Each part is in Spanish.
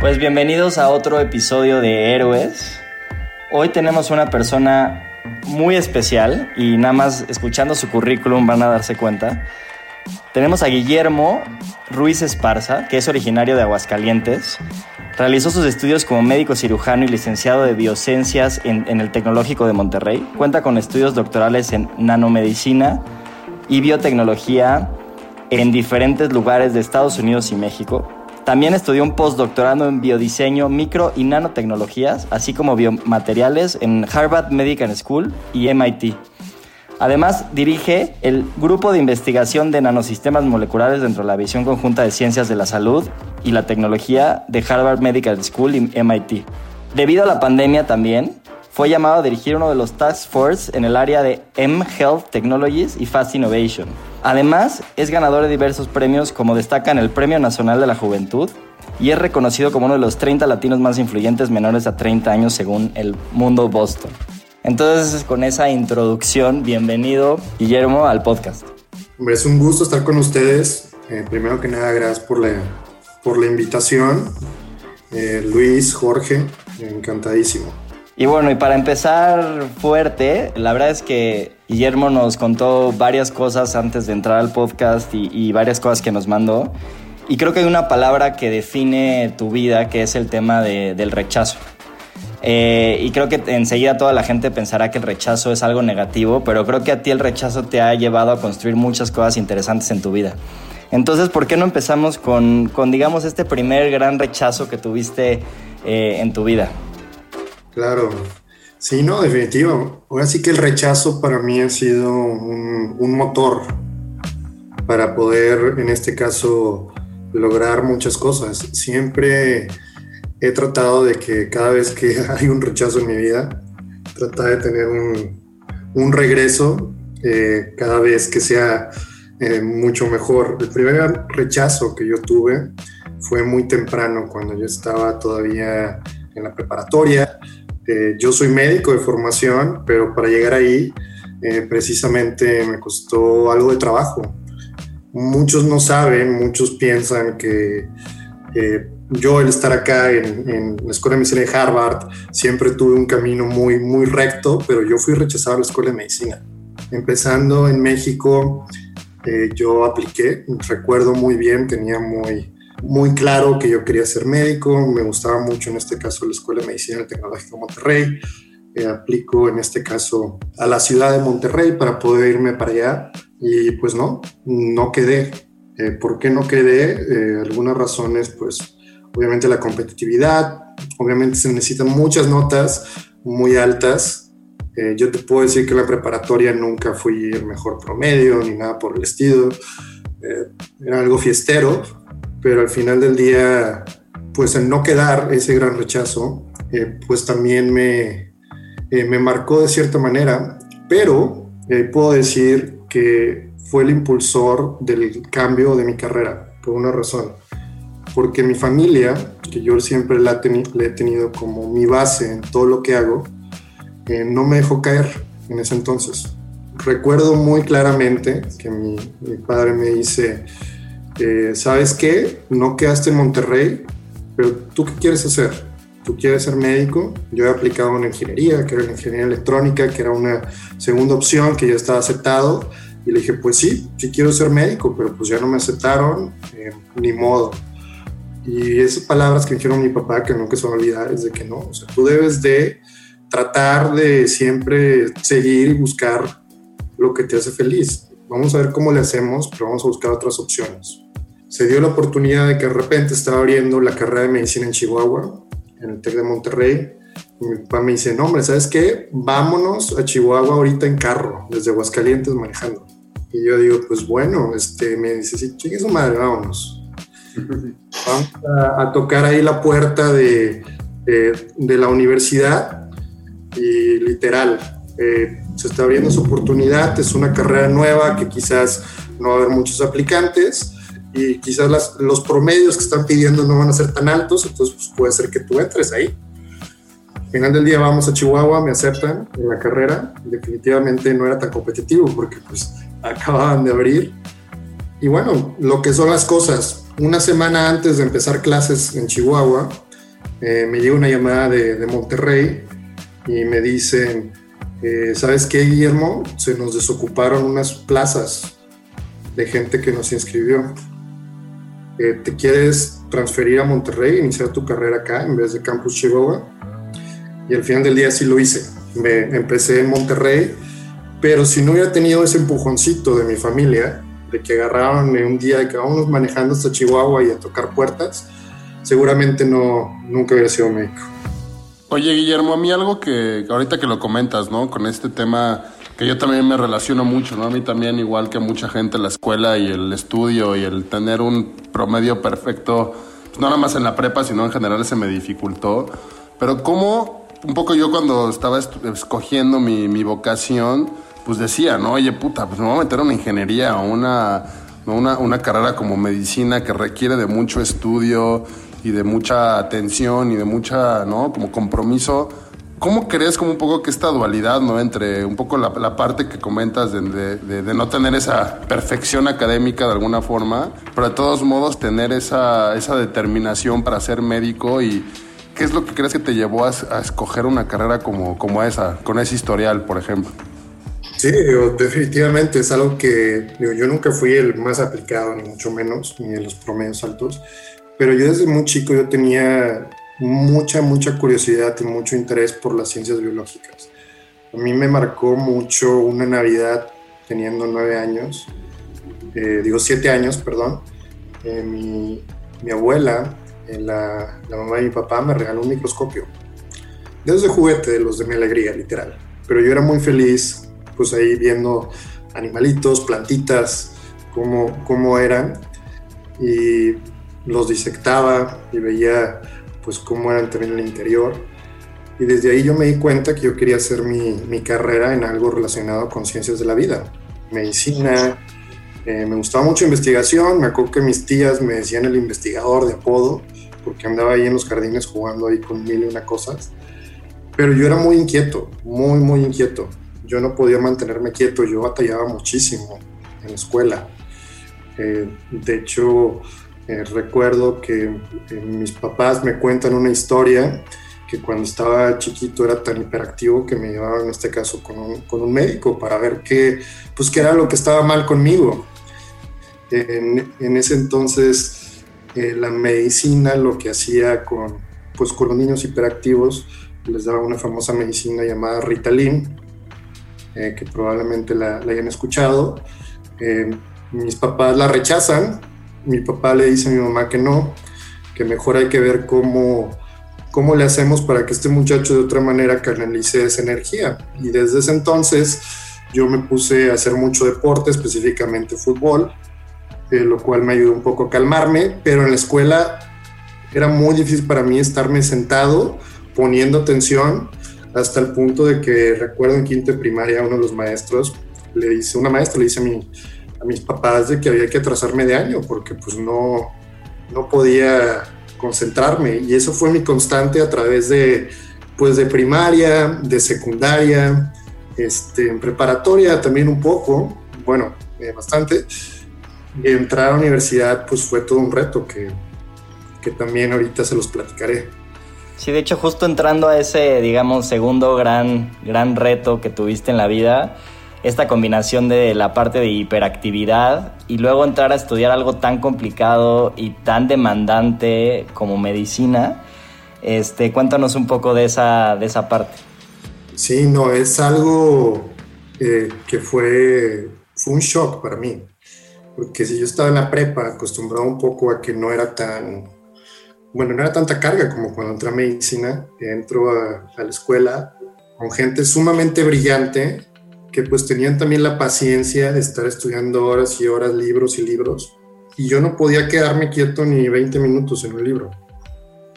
Pues bienvenidos a otro episodio de Héroes. Hoy tenemos una persona muy especial y nada más escuchando su currículum van a darse cuenta. Tenemos a Guillermo Ruiz Esparza, que es originario de Aguascalientes. Realizó sus estudios como médico cirujano y licenciado de biociencias en, en el Tecnológico de Monterrey. Cuenta con estudios doctorales en nanomedicina y biotecnología en diferentes lugares de Estados Unidos y México. También estudió un postdoctorado en biodiseño, micro y nanotecnologías, así como biomateriales en Harvard Medical School y MIT. Además, dirige el Grupo de Investigación de Nanosistemas Moleculares dentro de la Visión Conjunta de Ciencias de la Salud y la Tecnología de Harvard Medical School y MIT. Debido a la pandemia también, fue llamado a dirigir uno de los Task Force en el área de M-Health Technologies y Fast Innovation. Además, es ganador de diversos premios como destaca en el Premio Nacional de la Juventud y es reconocido como uno de los 30 latinos más influyentes menores a 30 años según el Mundo Boston. Entonces, con esa introducción, bienvenido Guillermo al podcast. Es un gusto estar con ustedes. Eh, primero que nada, gracias por la, por la invitación. Eh, Luis, Jorge, encantadísimo. Y bueno, y para empezar fuerte, la verdad es que Guillermo nos contó varias cosas antes de entrar al podcast y, varias cosas que nos mandó. Y creo que hay una palabra que define tu vida, que es el tema de, del rechazo. Eh, y creo que enseguida toda la gente pensará que el rechazo es algo negativo, pero creo que a ti el rechazo te ha llevado a construir muchas cosas interesantes en tu vida. Entonces, ¿por qué no empezamos con, con digamos, este primer gran rechazo que tuviste eh, en tu vida? Claro, sí, no, definitivo. Ahora sí que el rechazo para mí ha sido un, un, motor para poder, en este caso, lograr muchas cosas. Siempre he tratado de que cada vez que hay un rechazo en mi vida, tratar de tener un, un regreso eh, cada vez que sea eh, mucho mejor. El primer rechazo que yo tuve fue muy temprano, cuando yo estaba todavía en la preparatoria. Eh, yo soy médico de formación, pero para llegar ahí eh, precisamente me costó algo de trabajo. Muchos no saben, muchos piensan que eh, yo el estar acá en, en, la Escuela de Medicina de Harvard siempre tuve un camino muy, muy recto, pero yo fui rechazado a la Escuela de Medicina. Empezando en México, yo apliqué, recuerdo muy bien, tenía muy, muy claro que yo quería ser médico, me gustaba mucho en este caso la Escuela de Medicina del Tecnológico de Monterrey, eh, aplico en este caso a la ciudad de Monterrey para poder irme para allá y pues no, no quedé. Eh, ¿Por qué no quedé? Eh, algunas razones, pues obviamente la competitividad, obviamente se necesitan muchas notas muy altas. Eh, yo te puedo decir que en la preparatoria nunca fui el mejor promedio ni nada por el estilo. era algo fiestero, pero al final del día, pues el no quedar ese gran rechazo pues también me, me marcó de cierta manera, pero puedo decir que fue el impulsor del cambio de mi carrera, por una razón. Porque mi familia, que yo siempre la, he tenido como mi base en todo lo que hago, eh, no me dejó caer en ese entonces. Recuerdo muy claramente que mi, padre me dice, ¿sabes qué? No quedaste en Monterrey, pero ¿tú qué quieres hacer? ¿Tú quieres ser médico? Yo he aplicado una ingeniería, que era ingeniería electrónica, que era una segunda opción que ya estaba aceptado y le dije, pues sí, sí quiero ser médico, pero pues ya no me aceptaron, eh, ni modo. Y esas palabras que dijeron mi papá, que nunca se van a olvidar, es de que no, o sea, tú debes de tratar de siempre seguir y buscar lo que te hace feliz. Vamos a ver cómo le hacemos, pero vamos a buscar otras opciones. Se dio la oportunidad de que de repente estaba abriendo la carrera de medicina en Chihuahua, en el TEC de Monterrey, mi papá me dice, no, hombre, ¿sabes qué? Vámonos a Chihuahua ahorita en carro, desde Aguascalientes manejando. Y yo digo, pues bueno, este, me dice, sí, chingue su madre, vámonos. Vamos a, tocar ahí la puerta de, de, la universidad y literal, eh, se está abriendo su oportunidad, es una carrera nueva que quizás no va a haber muchos aplicantes y quizás las, los promedios que están pidiendo no van a ser tan altos, entonces pues, puede ser que tú entres ahí final del día vamos a Chihuahua, me aceptan en la carrera. Definitivamente no era tan competitivo porque pues acababan de abrir. Y bueno, lo que son las cosas. Una semana antes de empezar clases en Chihuahua, eh, me llega una llamada de, Monterrey y me dicen, eh, ¿sabes qué, Guillermo? Se nos desocuparon unas plazas de gente que nos inscribió. Eh, ¿Te quieres transferir a Monterrey, iniciar tu carrera acá en vez de Campus Chihuahua? y al final del día sí lo hice. Me empecé en Monterrey, pero si no hubiera tenido ese empujoncito de mi familia, de que agarraron un día de que vamos manejando hasta Chihuahua y a tocar puertas, seguramente no, nunca hubiera sido médico. Oye, Guillermo, a mí algo que ahorita que lo comentas, ¿no? Con este tema que yo también me relaciono mucho, ¿no? A mí también, igual que mucha gente, la escuela y el estudio y el tener un promedio perfecto, pues no nada más en la prepa, sino en general se me dificultó. Pero ¿cómo un poco yo cuando estaba escogiendo mi, mi, vocación, pues decía, ¿no? Oye, puta, pues me voy a meter a una ingeniería o una, una, una carrera como medicina que requiere de mucho estudio y de mucha atención y de mucha, ¿no? Como compromiso. ¿Cómo crees como un poco que esta dualidad, ¿no? Entre un poco la, la parte que comentas de, de, de, no tener esa perfección académica de alguna forma, pero de todos modos tener esa, esa determinación para ser médico y, ¿Qué es lo que crees que te llevó a, escoger una carrera como, como esa, con ese historial, por ejemplo? Sí, definitivamente es algo que yo nunca fui el más aplicado, ni mucho menos, ni de los promedios altos, pero yo desde muy chico yo tenía mucha, mucha curiosidad y mucho interés por las ciencias biológicas. A mí me marcó mucho una Navidad teniendo nueve años, eh, digo siete años, perdón. Eh, mi, mi abuela la, mamá y mi papá me regaló un microscopio. Desde juguete, de los de mi alegría, literal. Pero yo era muy feliz, pues ahí viendo animalitos, plantitas, cómo, cómo eran. Y los disectaba y veía pues cómo eran también el interior. Y desde ahí yo me di cuenta que yo quería hacer mi, mi carrera en algo relacionado con ciencias de la vida, medicina, eh, me gustaba mucho investigación, me acuerdo que mis tías me decían el investigador de apodo, porque andaba ahí en los jardines jugando ahí con mil y una cosas. Pero yo era muy inquieto, muy, muy inquieto. Yo no podía mantenerme quieto, yo batallaba muchísimo en la escuela. Eh, de hecho, eh, recuerdo que mis papás me cuentan una historia que cuando estaba chiquito era tan hiperactivo que me llevaban en este caso con un, médico para ver qué, pues, qué era lo que estaba mal conmigo. En, ese entonces eh, la medicina lo que hacía con, pues, con los niños hiperactivos les daba una famosa medicina llamada Ritalin, eh, que probablemente la, hayan escuchado. Eh, mis papás la rechazan, mi papá le dice a mi mamá que no, que mejor hay que ver cómo, cómo le hacemos para que este muchacho de otra manera canalice esa energía. Y desde ese entonces yo me puse a hacer mucho deporte, específicamente fútbol, eh, lo cual me ayudó un poco a calmarme, pero en la escuela era muy difícil para mí estarme sentado poniendo atención hasta el punto de que recuerdo en quinto de primaria uno de los maestros le dice, una maestra le dice a, mi, a mis papás de que había que atrasarme de año porque pues no, no podía concentrarme y eso fue mi constante a través de pues de primaria, de secundaria, este, en preparatoria también un poco, bueno, eh, bastante. Y entrar a la universidad pues fue todo un reto que, que también ahorita se los platicaré. Sí, de hecho, justo entrando a ese, digamos, segundo gran, gran reto que tuviste en la vida, esta combinación de la parte de hiperactividad y luego entrar a estudiar algo tan complicado y tan demandante como medicina, este, cuéntanos un poco de esa, de esa parte. Sí, no, es algo eh, que fue, fue un shock para mí, porque si yo estaba en la prepa acostumbrado un poco a que no era tan bueno, no era tanta carga como cuando entré a medicina, entro a, a, la escuela con gente sumamente brillante que pues tenían también la paciencia de estar estudiando horas y horas, libros y libros, y yo no podía quedarme quieto ni 20 minutos en un libro.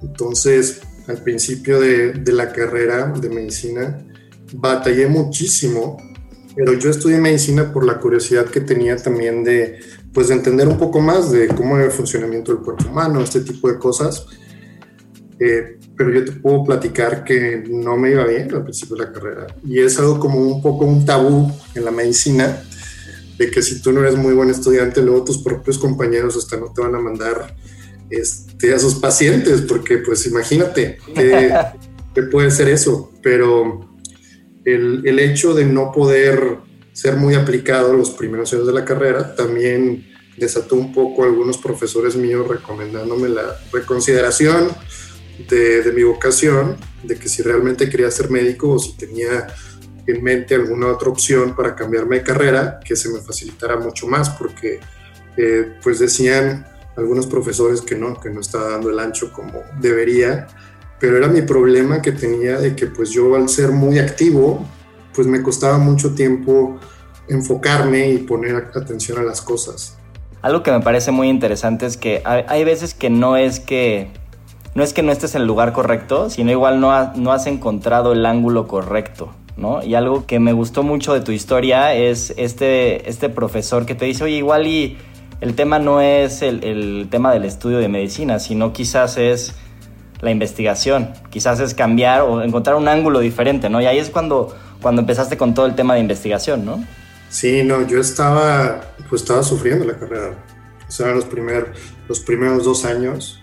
Entonces, al principio de, de la carrera de medicina, batallé muchísimo, pero yo estudié medicina por la curiosidad que tenía también de pues de entender un poco más de cómo es el funcionamiento del cuerpo humano, este tipo de cosas. Eh, pero yo te puedo platicar que no me iba bien al principio de la carrera. Y es algo como un poco un tabú en la medicina, de que si tú no eres muy buen estudiante, luego tus propios compañeros hasta no te van a mandar este, a sus pacientes, porque pues imagínate que, puede ser eso. Pero el, el hecho de no poder ser muy aplicado los primeros años de la carrera, también desató un poco a algunos profesores míos recomendándome la reconsideración de, mi vocación, de que si realmente quería ser médico o si tenía en mente alguna otra opción para cambiarme de carrera, que se me facilitara mucho más, porque eh, pues decían algunos profesores que no, que no estaba dando el ancho como debería, pero era mi problema que tenía de que pues yo al ser muy activo, pues me costaba mucho tiempo enfocarme y poner atención a las cosas. Algo que me parece muy interesante es que hay veces que no es que no es que no estés en el lugar correcto, sino igual no, no has encontrado el ángulo correcto, ¿no? Y algo que me gustó mucho de tu historia es este, este profesor que te dice, oye, igual y el tema no es el, el tema del estudio de medicina, sino quizás es la investigación, quizás es cambiar o encontrar un ángulo diferente, ¿no? Y ahí es cuando cuando empezaste con todo el tema de investigación, ¿no? Sí, no, yo estaba, pues estaba sufriendo la carrera. O sea, los, los primeros dos años,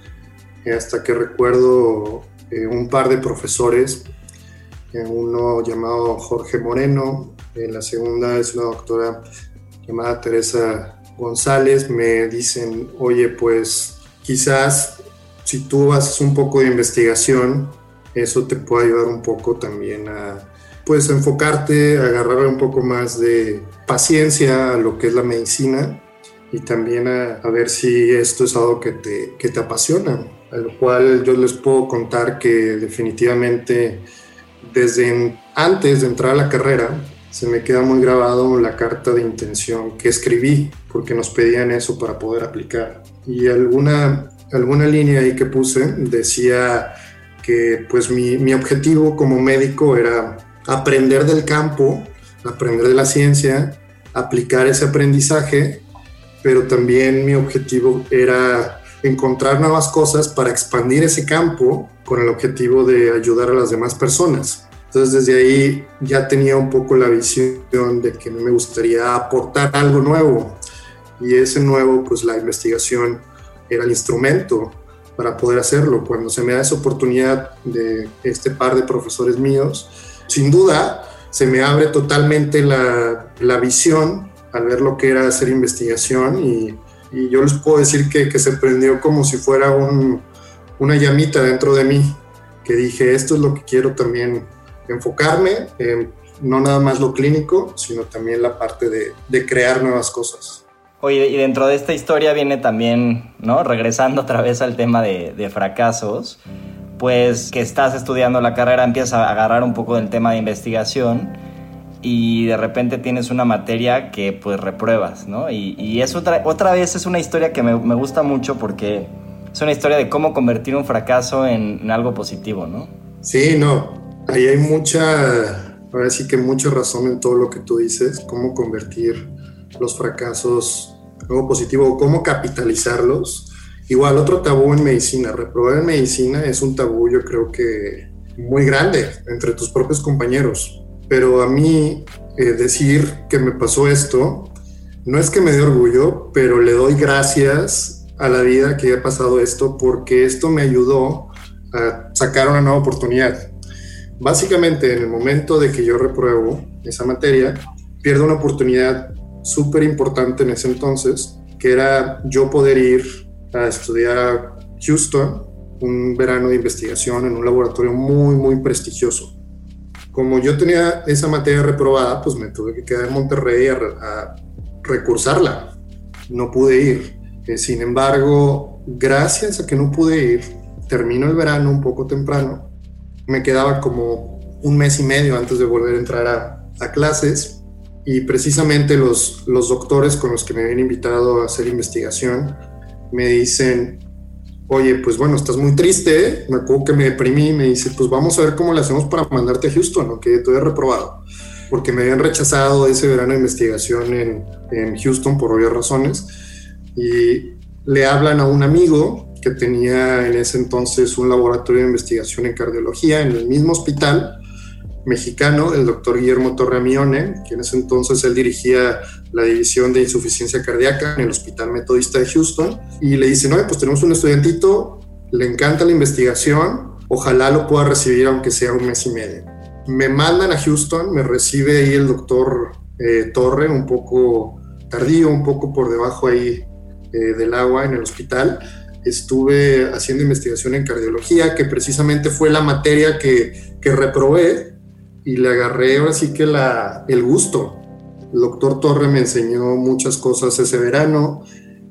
hasta que recuerdo eh, un par de profesores, eh, uno llamado Jorge Moreno, en la segunda es una doctora llamada Teresa González, me dicen, oye, pues quizás si tú haces un poco de investigación, eso te puede ayudar un poco también a, pues enfocarte, agarrar un poco más de paciencia a lo que es la medicina y también a, ver si esto es algo que te, que te apasiona. A lo cual yo les puedo contar que definitivamente desde antes de entrar a la carrera se me queda muy grabado la carta de intención que escribí porque nos pedían eso para poder aplicar. Y alguna, alguna línea ahí que puse decía que pues mi, mi objetivo como médico era aprender del campo, aprender de la ciencia, aplicar ese aprendizaje, pero también mi objetivo era encontrar nuevas cosas para expandir ese campo con el objetivo de ayudar a las demás personas. Entonces desde ahí ya tenía un poco la visión de que me gustaría aportar algo nuevo y ese nuevo, pues la investigación era el instrumento para poder hacerlo. Cuando se me da esa oportunidad de este par de profesores míos, sin duda se me abre totalmente la, la visión al ver lo que era hacer investigación y, y yo les puedo decir que, que, se prendió como si fuera un, una llamita dentro de mí, que dije, esto es lo que quiero también enfocarme, en, no nada más lo clínico, sino también la parte de, de crear nuevas cosas. Oye, y dentro de esta historia viene también, ¿no? Regresando otra vez al tema de, de fracasos pues que estás estudiando la carrera empiezas a agarrar un poco del tema de investigación y de repente tienes una materia que pues repruebas, ¿no? Y, y es otra, otra vez es una historia que me, me, gusta mucho porque es una historia de cómo convertir un fracaso en, algo positivo, ¿no? Sí, no, ahí hay mucha, ahora sí que mucha razón en todo lo que tú dices, cómo convertir los fracasos en algo positivo o cómo capitalizarlos. Igual, otro tabú en medicina, reprobar en medicina es un tabú yo creo que muy grande entre tus propios compañeros. Pero a mí eh, decir que me pasó esto, no es que me dé orgullo, pero le doy gracias a la vida que haya pasado esto porque esto me ayudó a sacar una nueva oportunidad. Básicamente, en el momento de que yo repruebo esa materia, pierdo una oportunidad súper importante en ese entonces, que era yo poder ir a estudiar a Houston un verano de investigación en un laboratorio muy, muy prestigioso. Como yo tenía esa materia reprobada, pues me tuve que quedar en Monterrey a, recursarla. No pude ir. Eh, sin embargo, gracias a que no pude ir, termino el verano un poco temprano. Me quedaba como un mes y medio antes de volver a entrar a, a clases y precisamente los, los doctores con los que me habían invitado a hacer investigación me dicen, oye, pues bueno, estás muy triste, me acuerdo que me deprimí y me dice, pues vamos a ver cómo le hacemos para mandarte a Houston, aunque tú he reprobado, porque me habían rechazado ese verano de investigación en, en Houston por obvias razones, y le hablan a un amigo que tenía en ese entonces un laboratorio de investigación en cardiología en el mismo hospital, mexicano, el doctor Guillermo Torremione, que en ese entonces él dirigía la división de insuficiencia cardíaca en el Hospital Metodista de Houston, y le dice, no, pues tenemos un estudiantito, le encanta la investigación, ojalá lo pueda recibir aunque sea un mes y medio. Me mandan a Houston, me recibe ahí el doctor eh, Torre, un poco tardío, un poco por debajo ahí eh, del agua en el hospital. Estuve haciendo investigación en cardiología, que precisamente fue la materia que, que reprobé y le agarré ahora sí que la, el gusto. El doctor Torre me enseñó muchas cosas ese verano,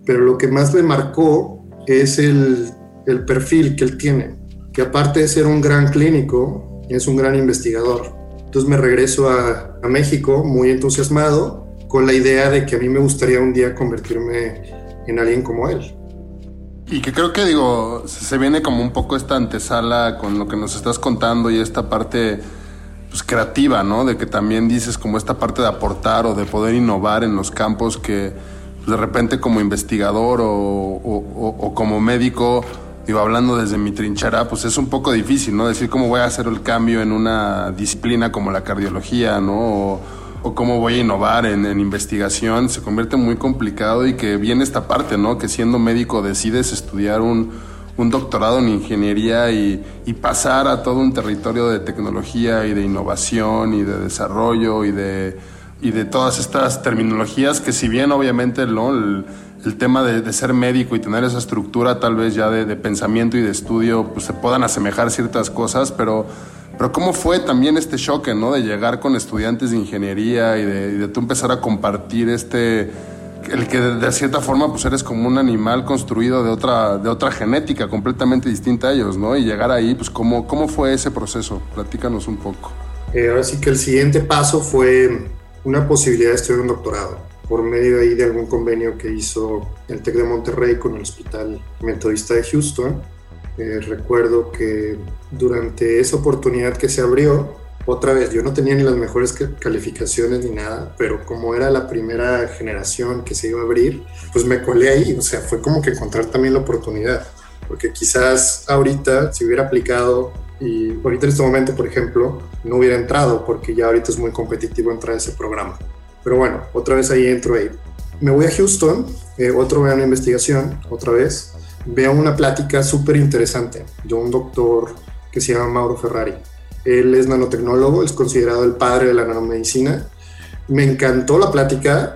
pero lo que más me marcó es el, el perfil que él tiene, que aparte de ser un gran clínico, es un gran investigador. Entonces me regreso a, a México muy entusiasmado con la idea de que a mí me gustaría un día convertirme en alguien como él. Y que creo que digo, se viene como un poco esta antesala con lo que nos estás contando y esta parte pues, creativa, ¿no? De que también dices como esta parte de aportar o de poder innovar en los campos que pues, de repente como investigador o, como médico, digo, hablando desde mi trinchera, pues es un poco difícil, ¿no? Decir cómo voy a hacer el cambio en una disciplina como la cardiología, ¿no? O, cómo voy a innovar en, en, investigación, se convierte muy complicado y que viene esta parte, ¿no? Que siendo médico decides estudiar un un doctorado en ingeniería y, pasar a todo un territorio de tecnología y de innovación y de desarrollo y de, todas estas terminologías que si bien obviamente el, tema de, ser médico y tener esa estructura tal vez ya de, pensamiento y de estudio, pues se puedan asemejar ciertas cosas, pero, pero cómo fue también este choque, ¿no? De llegar con estudiantes de ingeniería y de, y de tú empezar a compartir este el que de cierta forma pues eres como un animal construido de otra, de otra genética completamente distinta a ellos, ¿no? Y llegar ahí, pues ¿cómo, cómo fue ese proceso? Platícanos un poco. Eh, ahora sí que el siguiente paso fue una posibilidad de estudiar un doctorado por medio ahí de algún convenio que hizo el TEC de Monterrey con el Hospital Metodista de Houston. Eh, recuerdo que durante esa oportunidad que se abrió, otra vez, yo no tenía ni las mejores calificaciones ni nada, pero como era la primera generación que se iba a abrir, pues me colé ahí, o sea, fue como que encontrar también la oportunidad, porque quizás ahorita si hubiera aplicado y ahorita en este momento, por ejemplo, no hubiera entrado porque ya ahorita es muy competitivo entrar a ese programa. Pero bueno, otra vez ahí entro ahí. Me voy a Houston, eh, otro verano de investigación, otra vez. Veo una plática súper interesante de un doctor que se llama Mauro Ferrari. Él es nanotecnólogo, es considerado el padre de la nanomedicina. Me encantó la plática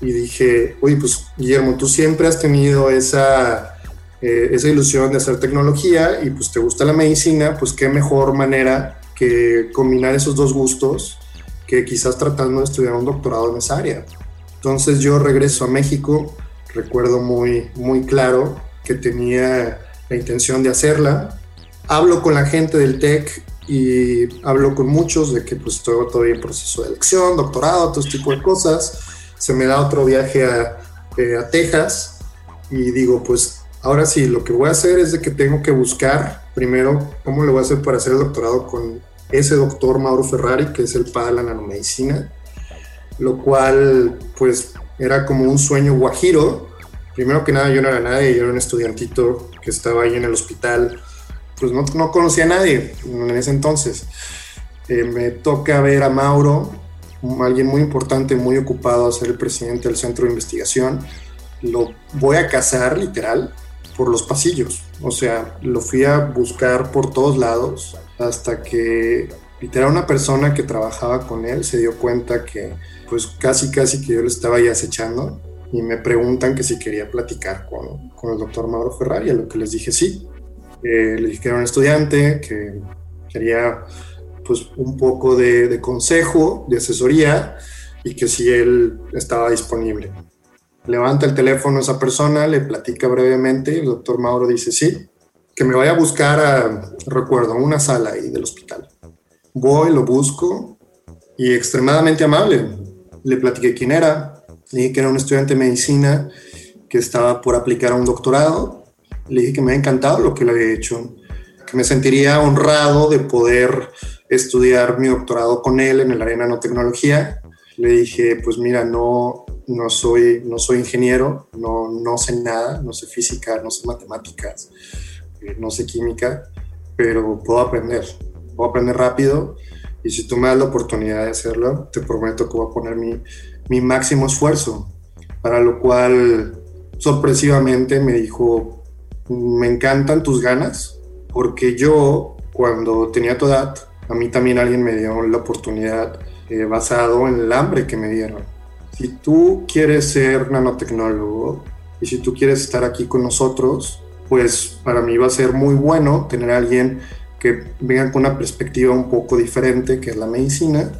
y dije, oye, pues Guillermo, tú siempre has tenido esa, eh, esa ilusión de hacer tecnología y pues te gusta la medicina, pues qué mejor manera que combinar esos dos gustos que quizás tratando de estudiar un doctorado en esa área. Entonces yo regreso a México, recuerdo muy, muy claro que tenía la intención de hacerla. Hablo con la gente del TEC y hablo con muchos de que pues estoy todavía en proceso de elección, doctorado, todo este tipo de cosas. Se me da otro viaje a, eh, Texas y digo, pues ahora sí, lo que voy a hacer es de que tengo que buscar primero, ¿cómo le voy a hacer para hacer el doctorado con ese doctor Mauro Ferrari, que es el padre de la nanomedicina? Lo cual, pues, era como un sueño guajiro. Primero que nada, yo no era nadie, yo era un estudiantito que estaba ahí en el hospital. Pues no, no conocía a nadie en ese entonces. Eh, me toca ver a Mauro, alguien muy importante, muy ocupado a ser el presidente del centro de investigación. Lo voy a cazar, literal, por los pasillos. O sea, lo fui a buscar por todos lados hasta que literal una persona que trabajaba con él se dio cuenta que pues casi casi que yo lo estaba ahí acechando y me preguntan que si quería platicar con, con el doctor Mauro Ferrari, a lo que les dije sí. Eh, le dije que era un estudiante, que quería pues un poco de, de consejo, de asesoría y que si él estaba disponible. Levanta el teléfono a esa persona, le platica brevemente, el doctor Mauro dice sí, que me vaya a buscar a, recuerdo, una sala ahí del hospital. Voy, lo busco y extremadamente amable. Le platiqué quién era, le dije que era un estudiante de medicina que estaba por aplicar a un doctorado. Le dije que me había encantado lo que le había hecho, que me sentiría honrado de poder estudiar mi doctorado con él en el área de nanotecnología. Le dije, pues mira, no, no soy, no soy ingeniero, no, no sé nada, no sé física, no sé matemáticas, eh, no sé química, pero puedo aprender, puedo aprender rápido y si tú me das la oportunidad de hacerlo, te prometo que voy a poner mi, mi máximo esfuerzo, para lo cual sorpresivamente me dijo, me encantan tus ganas, porque yo cuando tenía tu edad, a mí también alguien me dio la oportunidad eh, basado en el hambre que me dieron. Si tú quieres ser nanotecnólogo y si tú quieres estar aquí con nosotros, pues para mí va a ser muy bueno tener a alguien que venga con una perspectiva un poco diferente, que es la medicina,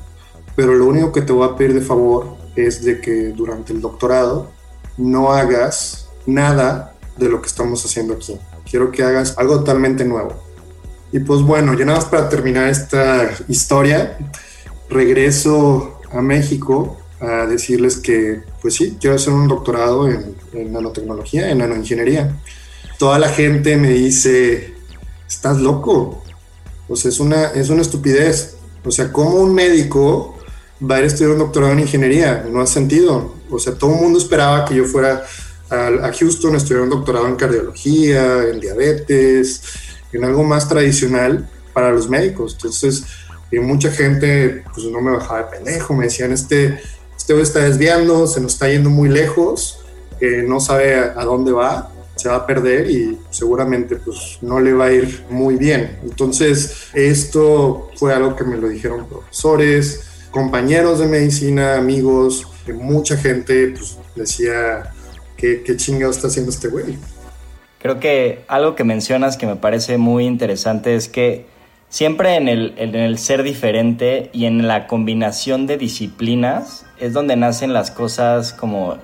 pero lo único que te voy a pedir de favor es de que durante el doctorado no hagas nada de lo que estamos haciendo aquí. Quiero que hagas algo totalmente nuevo. Y pues bueno, ya nada más para terminar esta historia, regreso a México a decirles que, pues sí, quiero hacer un doctorado en, nanotecnología, en nanoingeniería. Toda la gente me dice, estás loco. O sea, es una, es una estupidez. O sea, ¿cómo un médico va a ir a estudiar un doctorado en ingeniería? No hace sentido. O sea, todo el mundo esperaba que yo fuera a, Houston a un doctorado en cardiología, en diabetes, en algo más tradicional para los médicos. Entonces, mucha gente pues no me bajaba de pendejo, me decían, este, este está desviando, se nos está yendo muy lejos, no sabe a, dónde va, se va a perder y seguramente pues no le va a ir muy bien. Entonces esto fue algo que me lo dijeron profesores, compañeros de medicina, amigos, mucha gente pues decía, ¿qué, qué chingado está haciendo este güey? Creo que algo que mencionas que me parece muy interesante es que siempre en el, en el, ser diferente y en la combinación de disciplinas es donde nacen las cosas como,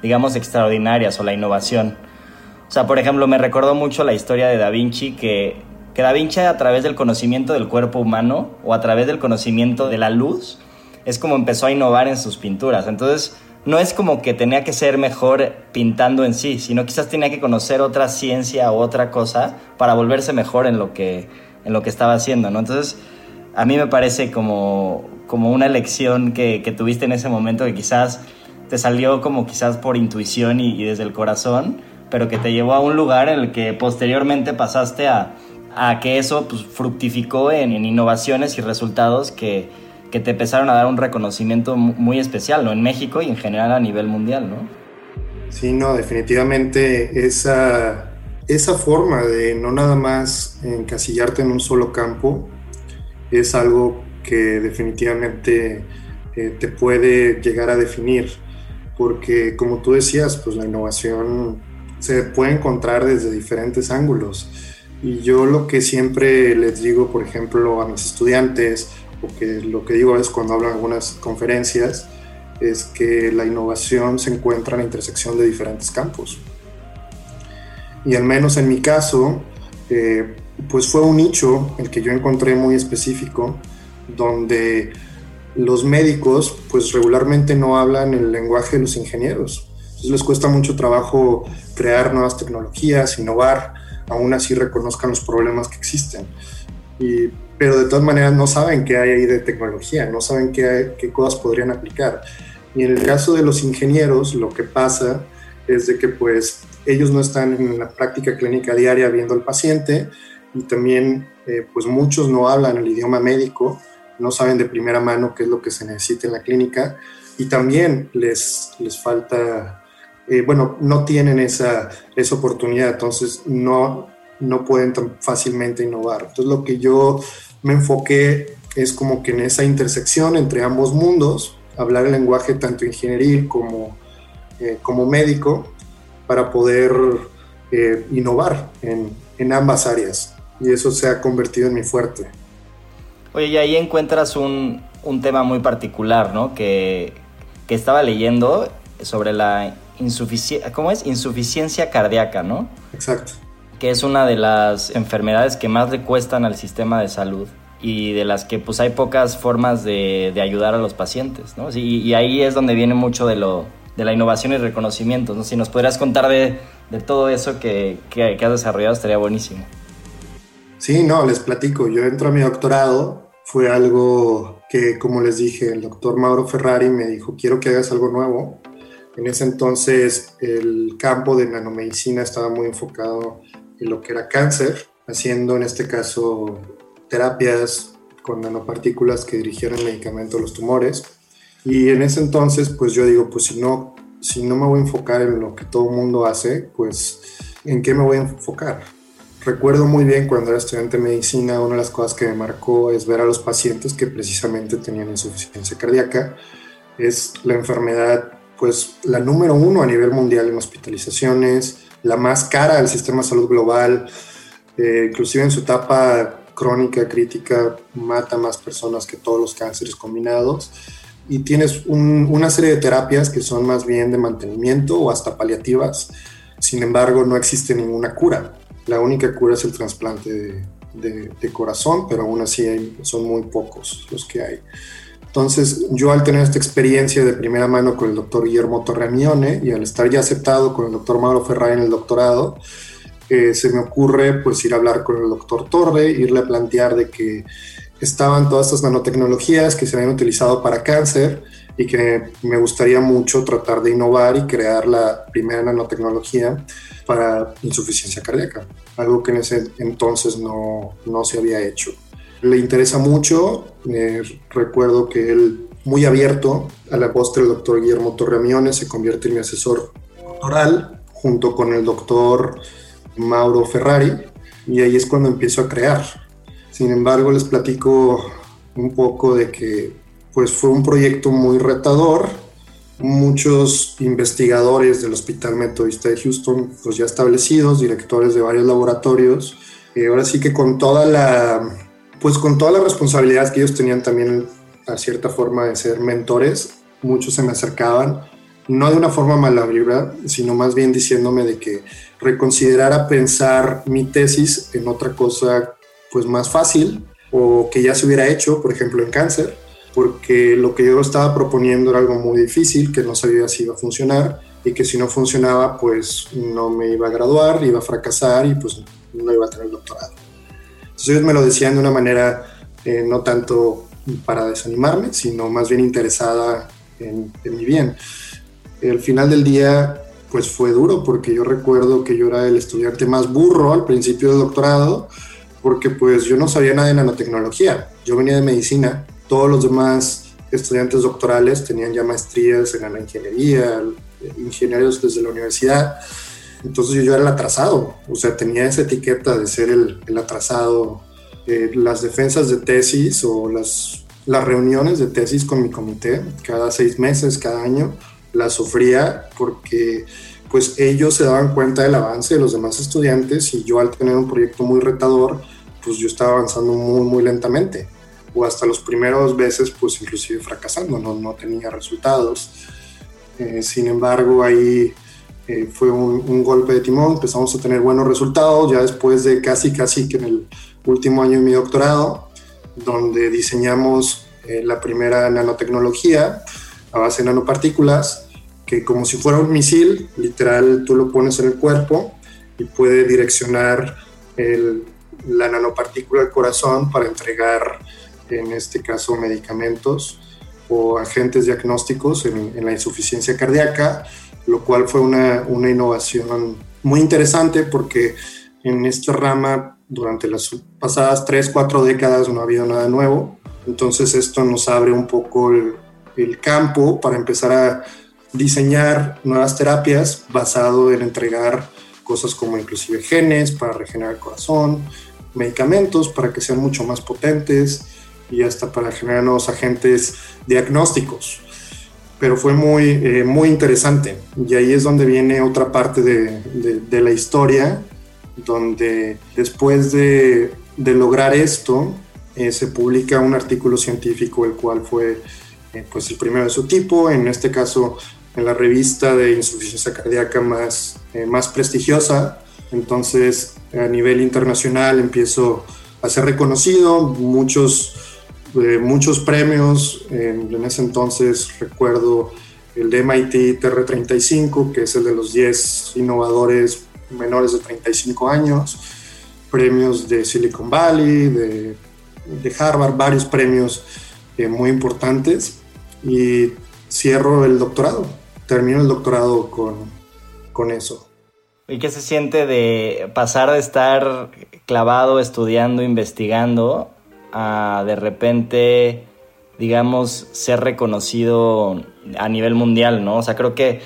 digamos, extraordinarias o la innovación. O sea, por ejemplo, me recordó mucho la historia de Da Vinci, que, que Da Vinci a través del conocimiento del cuerpo humano o a través del conocimiento de la luz, es como empezó a innovar en sus pinturas. Entonces, no es como que tenía que ser mejor pintando en sí, sino quizás tenía que conocer otra ciencia o otra cosa para volverse mejor en lo que en lo que estaba haciendo, ¿no? Entonces, a mí me parece como, como una lección que, que tuviste en ese momento que quizás te salió como quizás por intuición y, desde el corazón, pero que te llevó a un lugar en el que posteriormente pasaste a, a que eso pues, fructificó en, en, innovaciones y resultados que, que, te empezaron a dar un reconocimiento muy especial, ¿no? En México y en general a nivel mundial, ¿no? Sí, no, definitivamente esa esa forma de no nada más encasillarte en un solo campo es algo que definitivamente eh, te puede llegar a definir, porque como tú decías, pues la innovación se puede encontrar desde diferentes ángulos. Y yo lo que siempre les digo, por ejemplo, a mis estudiantes, o que lo que digo es cuando hablo en algunas conferencias, es que la innovación se encuentra en la intersección de diferentes campos y al menos en mi caso, eh, pues fue un nicho el que yo encontré muy específico, donde los médicos pues regularmente no hablan el lenguaje de los ingenieros. Entonces les cuesta mucho trabajo crear nuevas tecnologías, innovar, aún así reconozcan los problemas que existen. Y, pero de todas maneras no saben qué hay ahí de tecnología, no saben qué, qué cosas podrían aplicar. Y en el caso de los ingenieros, lo que pasa es de que pues ellos no están en la práctica clínica diaria viendo al paciente y también eh, pues muchos no hablan el idioma médico, no saben de primera mano qué es lo que se necesita en la clínica y también les, les falta, eh, bueno, no tienen esa, esa oportunidad, entonces no, no pueden tan fácilmente innovar. Entonces lo que yo me enfoqué es como que en esa intersección entre ambos mundos, hablar el lenguaje tanto ingenieril como, eh, como médico para poder eh, innovar en, en, ambas áreas. Y eso se ha convertido en mi fuerte. Oye, y ahí encuentras un, un tema muy particular, ¿no? Que, que estaba leyendo sobre la insuficiencia, ¿cómo es? Insuficiencia cardíaca, ¿no? Exacto. Que es una de las enfermedades que más le cuestan al sistema de salud y de las que pues hay pocas formas de, de ayudar a los pacientes, ¿no? Y, ahí es donde viene mucho de, lo, de la innovación y reconocimiento, ¿no? Si nos podrías contar de, de todo eso que, que, que, has desarrollado, estaría buenísimo. Sí, no, les platico. Yo entro a mi doctorado, fue algo que, como les dije, el doctor Mauro Ferrari me dijo, quiero que hagas algo nuevo. En ese entonces el campo de nanomedicina estaba muy enfocado lo que era cáncer, haciendo en este caso terapias con nanopartículas que dirigieran medicamento a los tumores. Y en ese entonces, pues yo digo, pues si no, si no me voy a enfocar en lo que todo el mundo hace, pues ¿en qué me voy a enfocar? Recuerdo muy bien cuando era estudiante de medicina, una de las cosas que me marcó es ver a los pacientes que precisamente tenían insuficiencia cardíaca. Es la enfermedad, pues la número uno a nivel mundial en hospitalizaciones, la más cara del sistema de salud global, eh, inclusive en su etapa crónica, crítica, mata más personas que todos los cánceres combinados. Y tienes un, una serie de terapias que son más bien de mantenimiento o hasta paliativas. Sin embargo, no existe ninguna cura. La única cura es el trasplante de, corazón, pero aún así son muy pocos los que hay. Entonces, yo al tener esta experiencia de primera mano con el doctor Guillermo Torremione y al estar ya aceptado con el doctor Mauro Ferrari en el doctorado, eh, se me ocurre pues ir a hablar con el doctor Torre, irle a plantear de que estaban todas estas nanotecnologías que se habían utilizado para cáncer y que me gustaría mucho tratar de innovar y crear la primera nanotecnología para insuficiencia cardíaca, algo que en ese entonces no, no se había hecho. Le interesa mucho, eh, recuerdo que él, muy abierto a la postre, el doctor Guillermo Torremiones se convierte en mi asesor doctoral, junto con el doctor Mauro Ferrari, y ahí es cuando empiezo a crear. Sin embargo, les platico un poco de que pues fue un proyecto muy retador. Muchos investigadores del Hospital Metodista de Houston, pues ya establecidos, directores de varios laboratorios, eh, ahora sí que con toda la, pues con toda la responsabilidad que ellos tenían también a cierta forma de ser mentores, muchos se me acercaban, no de una forma mala vibra, sino más bien diciéndome de que reconsiderara pensar mi tesis en otra cosa pues más fácil o que ya se hubiera hecho, por ejemplo, en cáncer, porque lo que yo estaba proponiendo era algo muy difícil, que no sabía si iba a funcionar y que si no funcionaba, pues no me iba a graduar, iba a fracasar y pues no iba a tener doctorado. Entonces ellos me lo decían de una manera eh, no tanto para desanimarme, sino más bien interesada en, en mi bien. Al final del día, pues fue duro, porque yo recuerdo que yo era el estudiante más burro al principio del doctorado, porque pues yo no sabía nada de nanotecnología, yo venía de medicina, todos los demás estudiantes doctorales tenían ya maestrías en nanoingeniería, ingenieros desde la universidad, entonces yo era el atrasado, o sea, tenía esa etiqueta de ser el, el atrasado. Eh, las defensas de tesis o las, las reuniones de tesis con mi comité, cada seis meses, cada año, las sufría porque pues ellos se daban cuenta del avance de los demás estudiantes y yo al tener un proyecto muy retador, pues yo estaba avanzando muy, muy lentamente. O hasta los primeros veces, pues inclusive fracasando, no, no tenía resultados. Eh, sin embargo, ahí eh, fue un, golpe de timón, empezamos a tener buenos resultados, ya después de casi, casi que en el último año de mi doctorado, donde diseñamos eh, la primera nanotecnología a base de nanopartículas, que como si fuera un misil, literal, tú lo pones en el cuerpo y puede direccionar la nanopartícula al corazón para entregar, en este caso, medicamentos o agentes diagnósticos en, la insuficiencia cardíaca, lo cual fue una, una innovación muy interesante porque en esta rama durante las pasadas 3, 4 décadas no ha habido nada nuevo. Entonces esto nos abre un poco el, el campo para empezar a diseñar nuevas terapias basado en entregar cosas como inclusive genes para regenerar el corazón, medicamentos para que sean mucho más potentes y hasta para generar nuevos agentes diagnósticos. Pero fue muy, eh, muy interesante y ahí es donde viene otra parte de, de, la historia, donde después de, de lograr esto, eh, se publica un artículo científico, el cual fue eh, pues el primero de su tipo, en este caso en la revista de insuficiencia cardíaca más, más prestigiosa. Entonces, a nivel internacional empiezo a ser reconocido, muchos, eh, muchos premios. En, ese entonces recuerdo el de MIT TR35, que es el de los 10 innovadores menores de 35 años, premios de Silicon Valley, de, de Harvard, varios premios eh, muy importantes y cierro el doctorado termino el doctorado con, con eso. ¿Y qué se siente de pasar de estar clavado, estudiando, investigando, a de repente, digamos, ser reconocido a nivel mundial, ¿no? O sea, creo que,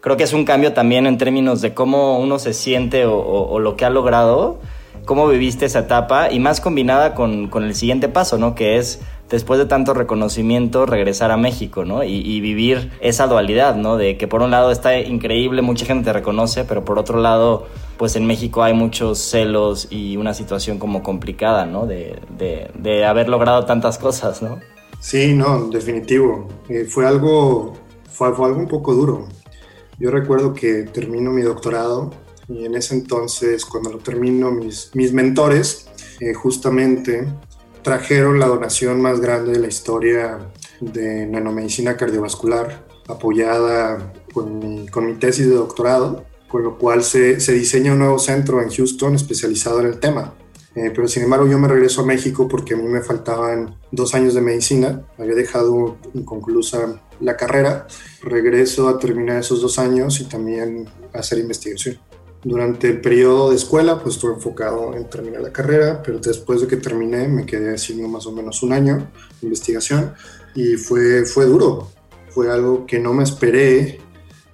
creo que es un cambio también en términos de cómo uno se siente o, o lo que ha logrado, cómo viviste esa etapa y más combinada con, con el siguiente paso, ¿no? Que es después de tanto reconocimiento, regresar a México, ¿no? Y, vivir esa dualidad, ¿no? De que por un lado está increíble, mucha gente te reconoce, pero por otro lado, pues en México hay muchos celos y una situación como complicada, ¿no? De, de, haber logrado tantas cosas, ¿no? Sí, no, definitivo. Eh, fue, algo, fue, algo un poco duro. Yo recuerdo que termino mi doctorado y en ese entonces, cuando lo termino, mis, mis mentores eh, justamente trajeron la donación más grande de la historia de nanomedicina cardiovascular, apoyada con mi, con mi tesis de doctorado, con lo cual se, se, diseña un nuevo centro en Houston especializado en el tema. Eh, pero sin embargo yo me regreso a México porque a mí me faltaban dos años de medicina, había dejado inconclusa la carrera, regreso a terminar esos dos años y también a hacer investigación. Durante el periodo de escuela, pues estuve enfocado en terminar la carrera, pero después de que terminé me quedé haciendo más o menos un año de investigación y fue, fue duro, fue algo que no me esperé.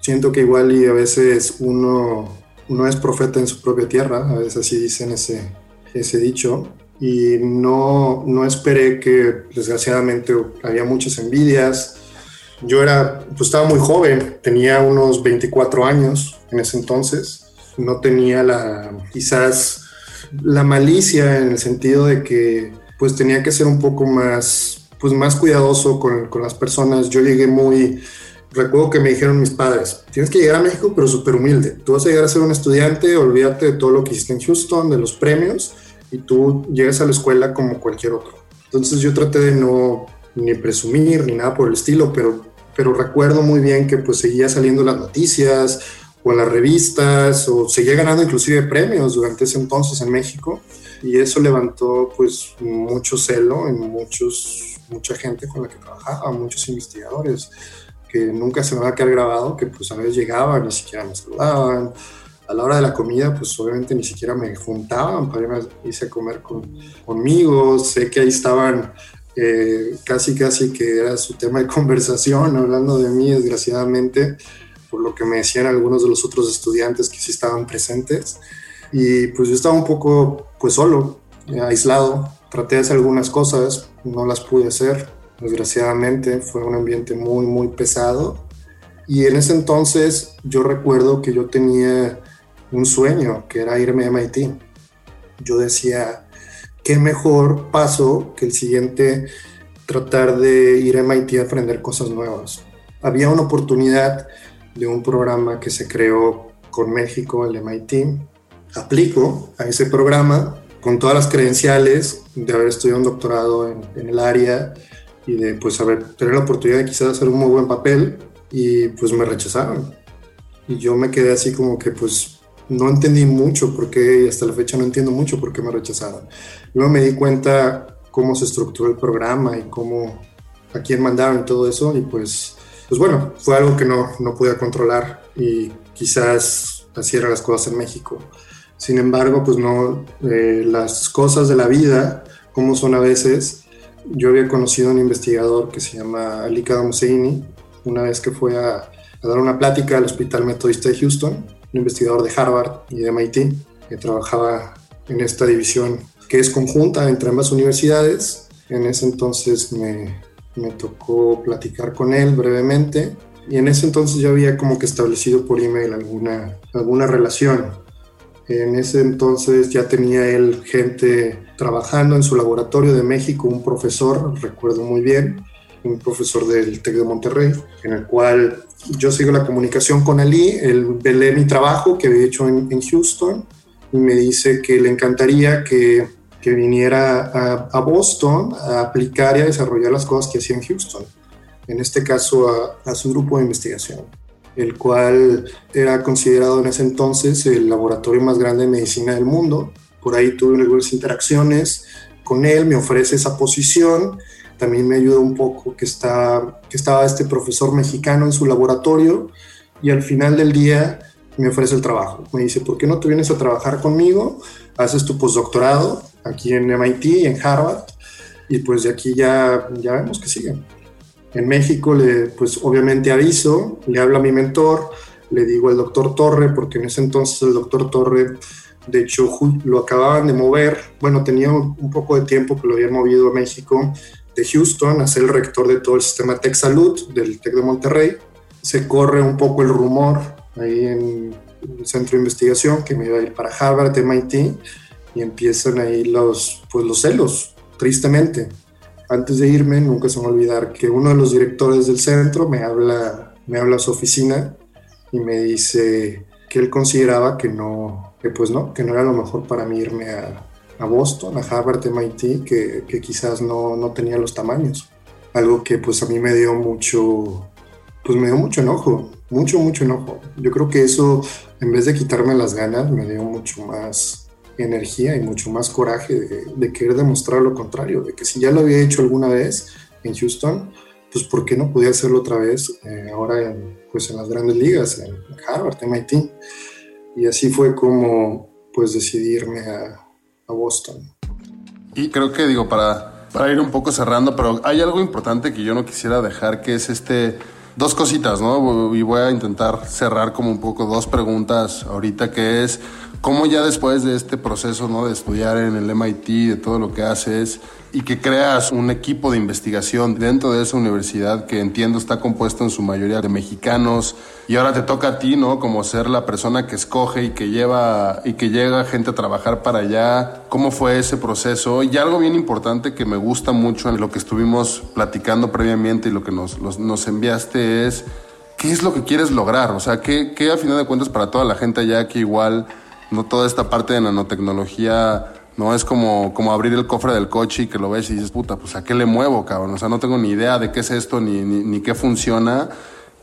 Siento que igual y a veces uno, uno es profeta en su propia tierra, a veces así dicen ese, ese dicho, y no, no esperé que desgraciadamente había muchas envidias. Yo era, pues estaba muy joven, tenía unos 24 años en ese entonces no tenía la, quizás la malicia en el sentido de que pues tenía que ser un poco más, pues más cuidadoso con, con las personas. Yo llegué muy, recuerdo que me dijeron mis padres, tienes que llegar a México pero súper humilde. Tú vas a llegar a ser un estudiante, olvídate de todo lo que hiciste en Houston, de los premios, y tú llegas a la escuela como cualquier otro. Entonces yo traté de no ni presumir ni nada por el estilo, pero, pero recuerdo muy bien que pues seguía saliendo las noticias, o en las revistas, o seguía ganando inclusive premios durante ese entonces en México, y eso levantó pues mucho celo en muchos, mucha gente con la que trabajaba, muchos investigadores, que nunca se me va a quedar grabado, que pues a veces llegaban, ni siquiera me saludaban, a la hora de la comida, pues obviamente ni siquiera me juntaban para irse a comer con, conmigo. Sé que ahí estaban eh, casi, casi que era su tema de conversación, hablando de mí, desgraciadamente por lo que me decían algunos de los otros estudiantes que sí estaban presentes. Y pues yo estaba un poco pues solo, eh, aislado. Traté de hacer algunas cosas, no las pude hacer, desgraciadamente. Fue un ambiente muy, muy pesado. Y en ese entonces yo recuerdo que yo tenía un sueño, que era irme a MIT. Yo decía, qué mejor paso que el siguiente tratar de ir a MIT a aprender cosas nuevas. Había una oportunidad de un programa que se creó con México, el MIT. Aplico a ese programa con todas las credenciales de haber estudiado un doctorado en, el área y de pues haber tener la oportunidad de quizás hacer un muy buen papel y pues me rechazaron. Y yo me quedé así como que pues no entendí mucho porque hasta la fecha no entiendo mucho por qué me rechazaron. Luego me di cuenta cómo se estructuró el programa y cómo a quién mandaron todo eso y pues pues bueno, fue algo que no, no pude controlar y quizás así eran las cosas en México. Sin embargo, pues no, eh, las cosas de la vida, como son a veces, yo había conocido a un investigador que se llama Ali Kadam una vez que fue a, a, dar una plática al Hospital Metodista de Houston, un investigador de Harvard y de MIT, que trabajaba en esta división que es conjunta entre ambas universidades. En ese entonces me, me tocó platicar con él brevemente y en ese entonces ya había como que establecido por email alguna, alguna relación. En ese entonces ya tenía él gente trabajando en su laboratorio de México, un profesor, recuerdo muy bien, un profesor del TEC de Monterrey, en el cual yo sigo la comunicación con Ali, él ve mi trabajo que había hecho en, en Houston y me dice que le encantaría que que viniera a, Boston a aplicar y a desarrollar las cosas que hacía en Houston, en este caso a, su grupo de investigación, el cual era considerado en ese entonces el laboratorio más grande de medicina del mundo. Por ahí tuve algunas interacciones con él, me ofrece esa posición, también me ayuda un poco que, está, que estaba este profesor mexicano en su laboratorio y al final del día me ofrece el trabajo. Me dice, ¿por qué no te vienes a trabajar conmigo? Haces tu postdoctorado aquí en MIT y en Harvard, y pues de aquí ya, ya vemos que siguen. En México, le, pues obviamente aviso, le hablo a mi mentor, le digo al doctor Torre, porque en ese entonces el doctor Torre, de hecho, lo acababan de mover, bueno, tenía un poco de tiempo que lo habían movido a México, de Houston, a ser el rector de todo el sistema Tech Salud del Tech de Monterrey. Se corre un poco el rumor ahí en el centro de investigación que me iba a ir para Harvard, MIT, y empiezan ahí los, pues los celos, tristemente. Antes de irme, nunca se me va a olvidar que uno de los directores del centro me habla, me habla a su oficina y me dice que él consideraba que no, que pues no, que no era lo mejor para mí irme a, a Boston, a Harvard, MIT, que, que quizás no, no tenía los tamaños. Algo que pues a mí me dio mucho, pues me dio mucho enojo, mucho, mucho enojo. Yo creo que eso, en vez de quitarme las ganas, me dio mucho más energía y mucho más coraje de, querer demostrar lo contrario, de que si ya lo había hecho alguna vez en Houston, pues ¿por qué no podía hacerlo otra vez eh, ahora en, pues en las grandes ligas, en Harvard, MIT? Y así fue como pues decidirme a, a Boston. Y creo que digo, para, para ir un poco cerrando, pero hay algo importante que yo no quisiera dejar, que es este dos cositas, ¿no? Y voy a intentar cerrar como un poco dos preguntas ahorita, que es cómo ya después de este proceso, ¿no? De estudiar en el MIT, de todo lo que haces, y que creas un equipo de investigación dentro de esa universidad que entiendo está compuesto en su mayoría de mexicanos y ahora te toca a ti, ¿no? Como ser la persona que escoge y que lleva y que llega gente a trabajar para allá. ¿Cómo fue ese proceso? Y algo bien importante que me gusta mucho en lo que estuvimos platicando previamente y lo que nos, nos enviaste es ¿qué es lo que quieres lograr? O sea, ¿qué, ¿qué, a final de cuentas para toda la gente allá que igual no toda esta parte de nanotecnología no es como, como abrir el cofre del coche y que lo ves y dices, puta, pues a qué le muevo, cabrón. O sea, no tengo ni idea de qué es esto ni, ni, qué funciona.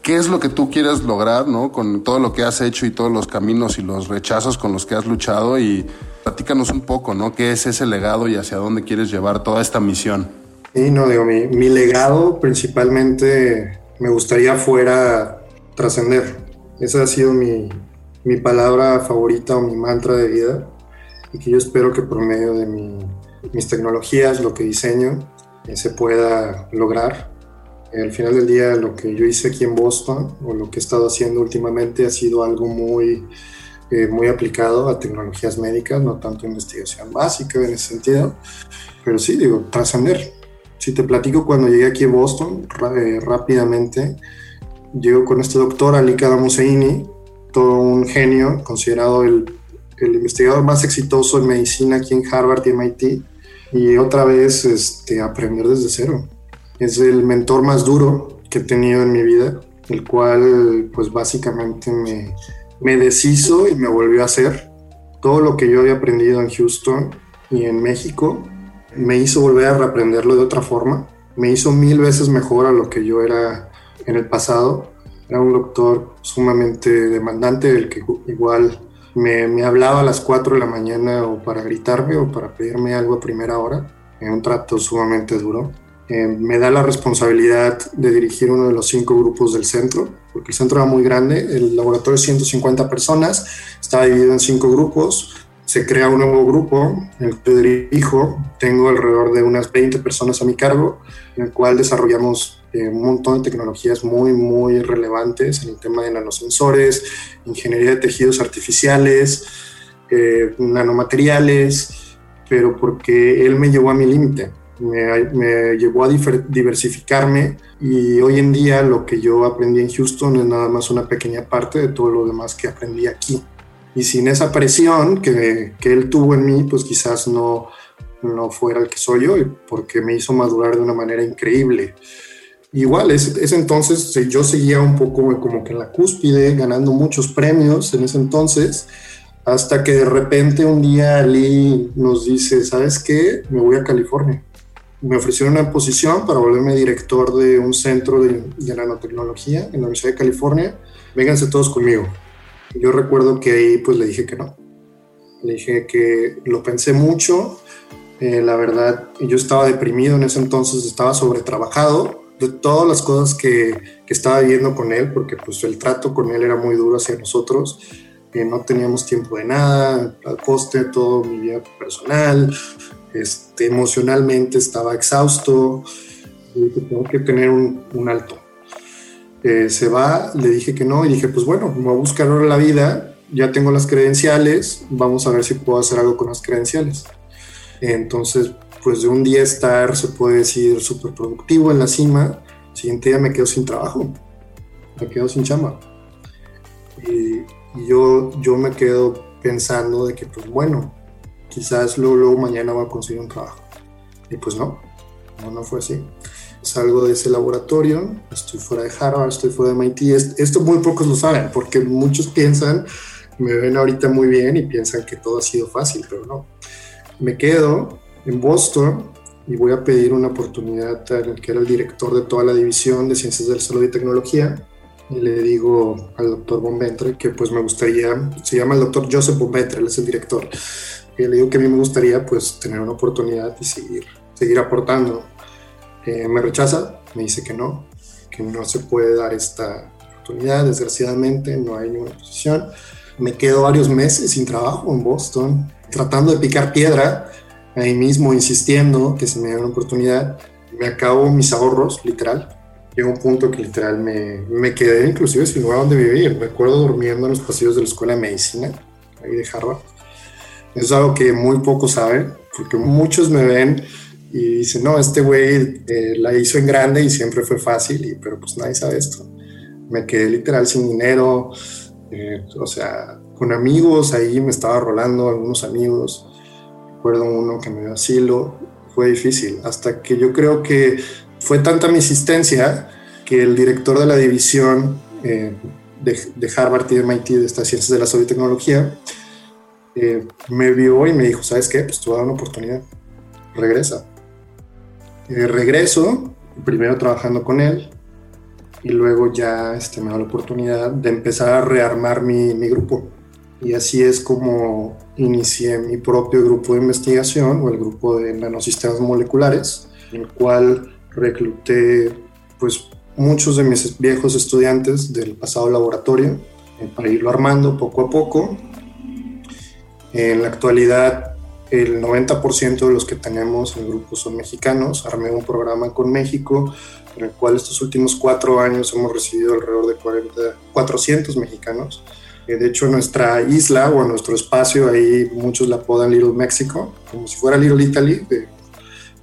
¿Qué es lo que tú quieres lograr, no? Con todo lo que has hecho y todos los caminos y los rechazos con los que has luchado y platícanos un poco, ¿no? ¿Qué es ese legado y hacia dónde quieres llevar toda esta misión? Sí, no, digo, mi, mi legado principalmente me gustaría fuera trascender. Esa ha sido mi, mi palabra favorita o mi mantra de vida y que yo espero que por medio de mis tecnologías, lo que diseño, eh, se pueda lograr. al final del día, lo que yo hice aquí en Boston o lo que he estado haciendo últimamente ha sido algo muy, eh, muy aplicado a tecnologías médicas, no tanto investigación básica en ese sentido, pero sí, digo, trascender. Si te platico cuando llegué aquí a Boston, eh, rápidamente, llego con este doctor Ali Kadam todo un genio, considerado el, el, investigador más exitoso en medicina aquí en Harvard y MIT, y otra vez este, aprender desde cero. Es el mentor más duro que he tenido en mi vida, el cual pues básicamente me, me deshizo y me volvió a hacer. Todo lo que yo había aprendido en Houston y en México me hizo volver a reaprenderlo de otra forma. Me hizo mil veces mejor a lo que yo era en el pasado era un doctor sumamente demandante, del que igual me, me, hablaba a las 4 de la mañana o para gritarme o para pedirme algo a primera hora, en un trato sumamente duro. Eh, me da la responsabilidad de dirigir uno de los cinco grupos del centro, porque el centro era muy grande, el laboratorio es 150 personas, estaba dividido en cinco grupos, se crea un nuevo grupo, el que dirijo, tengo alrededor de unas 20 personas a mi cargo, en el cual desarrollamos eh, un montón de tecnologías muy, muy relevantes en el tema de nanosensores, ingeniería de tejidos artificiales, eh, nanomateriales, pero porque él me llevó a mi límite me, llevó a diversificarme y hoy en día lo que yo aprendí en Houston es nada más una pequeña parte de todo lo demás que aprendí aquí. Y sin esa presión que, que él tuvo en mí, pues quizás no, no fuera el que soy hoy, porque me hizo madurar de una manera increíble. Igual, ese, ese, entonces yo seguía un poco como que en la cúspide, ganando muchos premios en ese entonces, hasta que de repente un día Lee nos dice, ¿sabes qué? Me voy a California me ofrecieron una posición para volverme director de un centro de, nanotecnología en la Universidad de California. Vénganse todos conmigo. Yo recuerdo que ahí pues le dije que no. Le dije que lo pensé mucho. Eh, la verdad, yo estaba deprimido en ese entonces, estaba sobretrabajado de todas las cosas que, que estaba viviendo con él, porque pues el trato con él era muy duro hacia nosotros. que no teníamos tiempo de nada, al coste de todo mi vida personal, este, emocionalmente estaba exhausto, dije, tengo que tener un, alto. Eh, se va, le dije que no y dije, pues bueno, me voy a buscar ahora la vida, ya tengo las credenciales, vamos a ver si puedo hacer algo con las credenciales. Entonces, pues de un día estar, se puede decir, súper productivo en la cima, siguiente día me quedo sin trabajo, me quedo sin chamba. Y, y yo, yo me quedo pensando de que, pues bueno, quizás luego, mañana va a conseguir un trabajo. Y pues no, no, no fue así. Salgo de ese laboratorio, estoy fuera de Harvard, estoy fuera de MIT. Esto muy pocos lo saben, porque muchos piensan, me ven ahorita muy bien y piensan que todo ha sido fácil, pero no. Me quedo en Boston y voy a pedir una oportunidad el que era el director de toda la división de Ciencias de la Salud y Tecnología. Y le digo al doctor Bombentre que pues me gustaría, se llama el doctor Joseph Bombentre, él es el director, le digo que a mí me gustaría pues tener una oportunidad y seguir, seguir aportando. Eh, me rechaza, me dice que no, que no se puede dar esta oportunidad, desgraciadamente no hay ninguna posición. Me quedo varios meses sin trabajo en Boston, tratando de picar piedra, ahí mismo insistiendo que se me dé una oportunidad. Me acabo mis ahorros, literal. Llegó un punto que literal me, me quedé inclusive sin lugar donde vivir. Me acuerdo durmiendo en los pasillos de la escuela de medicina, ahí de Harvard es algo que muy pocos saben, porque muchos me ven y dicen, no, este güey eh, la hizo en grande y siempre fue fácil, y, pero pues nadie sabe esto. Me quedé literal sin dinero, eh, o sea, con amigos, ahí me estaba rolando algunos amigos, recuerdo uno que me dio asilo, fue difícil, hasta que yo creo que fue tanta mi insistencia que el director de la división eh, de, de, Harvard y de MIT de estas ciencias de la salud y tecnología eh, me vio y me dijo, ¿sabes qué? Pues te voy a dar una oportunidad. Regresa. Eh, regreso, primero trabajando con él y luego ya este, me da la oportunidad de empezar a rearmar mi, mi grupo. Y así es como inicié mi propio grupo de investigación o el grupo de nanosistemas moleculares, en el cual recluté pues muchos de mis viejos estudiantes del pasado laboratorio eh, para irlo armando poco a poco en la actualidad, el 90% de los que tenemos en el grupo son mexicanos. Armé un programa con México, en el cual estos últimos cuatro años hemos recibido alrededor de 40, 400 mexicanos. Eh, de hecho, nuestra isla o nuestro espacio, ahí muchos la apodan Little Mexico, como si fuera Little Italy.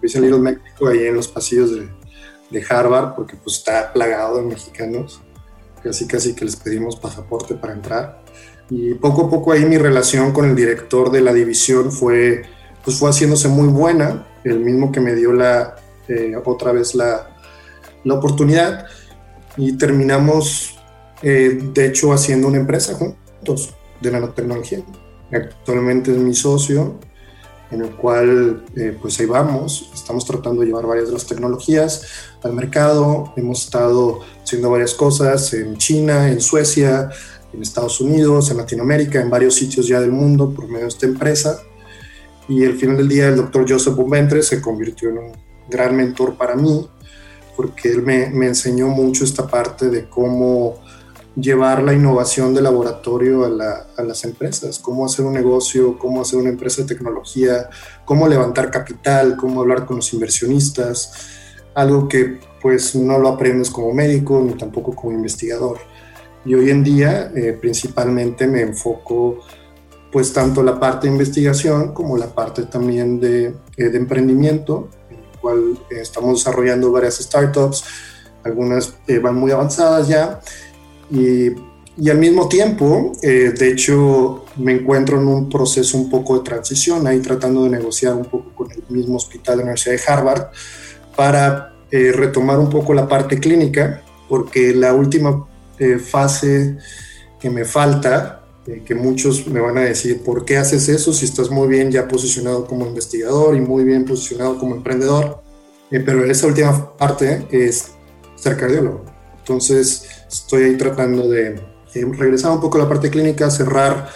dicen Little Mexico ahí en los pasillos de, de Harvard, porque pues está plagado de mexicanos. Casi, casi que les pedimos pasaporte para entrar. Y poco a poco ahí mi relación con el director de la división fue, pues fue haciéndose muy buena, el mismo que me dio la, eh, otra vez la, la, oportunidad. Y terminamos, eh, de hecho, haciendo una empresa juntos de nanotecnología. Actualmente es mi socio, en el cual eh, pues ahí vamos, estamos tratando de llevar varias de las tecnologías al mercado, hemos estado haciendo varias cosas en China, en Suecia, en Estados Unidos, en Latinoamérica, en varios sitios ya del mundo por medio de esta empresa. Y al final del día el doctor Joseph Boventre se convirtió en un gran mentor para mí, porque él me, me enseñó mucho esta parte de cómo llevar la innovación de laboratorio a, a, las empresas, cómo hacer un negocio, cómo hacer una empresa de tecnología, cómo levantar capital, cómo hablar con los inversionistas, algo que pues no lo aprendes como médico ni tampoco como investigador. Y hoy en día eh, principalmente me enfoco pues tanto la parte de investigación como la parte también de, eh, de emprendimiento, en el cual eh, estamos desarrollando varias startups, algunas van muy avanzadas ya, y, y al mismo tiempo, de hecho, me encuentro en un proceso un poco de transición, ahí tratando de negociar un poco con el mismo hospital de la Universidad de Harvard para retomar un poco la parte clínica, porque la última eh, fase que me falta, eh, que muchos me van a decir, ¿por qué haces eso si estás muy bien ya posicionado como investigador y muy bien posicionado como emprendedor? Eh, pero esa última parte es ser cardiólogo. Entonces estoy ahí tratando de regresar un poco a la parte clínica, cerrar